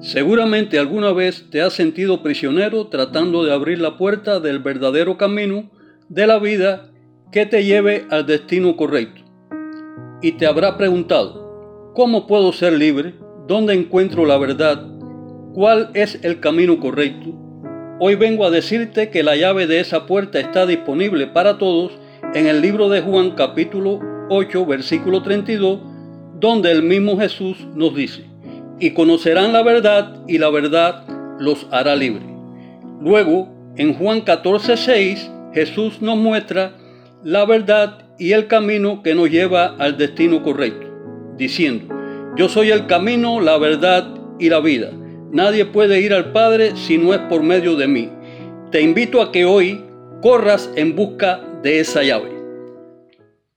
Seguramente alguna vez te has sentido prisionero tratando de abrir la puerta del verdadero camino de la vida que te lleve al destino correcto. Y te habrá preguntado, ¿cómo puedo ser libre? ¿Dónde encuentro la verdad? ¿Cuál es el camino correcto? Hoy vengo a decirte que la llave de esa puerta está disponible para todos en el libro de Juan capítulo 8 versículo 32, donde el mismo Jesús nos dice, y conocerán la verdad y la verdad los hará libre. Luego, en Juan 14, 6, Jesús nos muestra la verdad y el camino que nos lleva al destino correcto, diciendo, yo soy el camino, la verdad y la vida. Nadie puede ir al Padre si no es por medio de mí. Te invito a que hoy corras en busca de esa llave.